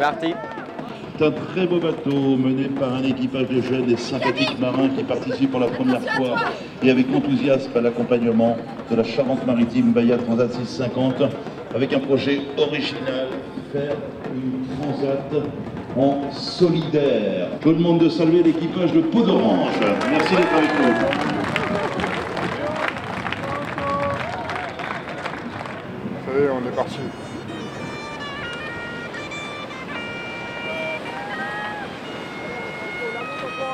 C'est un très beau bateau mené par un équipage de jeunes et sympathiques marins qui participent pour la première fois et avec enthousiasme à l'accompagnement de la Charente-Maritime Bahia Transat 650 avec un projet original, faire une transat en solidaire. Je vous demande de saluer l'équipage de Peau d'Orange. Merci d'être avec nous. Ça y est, on est parti.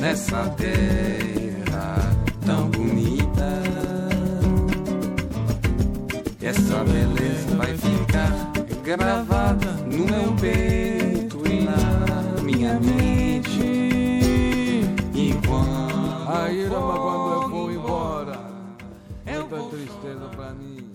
nessa terra tão bonita. Essa beleza vai ficar gravada no meu peito e na minha mente. E quando Aí, for Rama, quando eu vou embora, muita tristeza pra mim.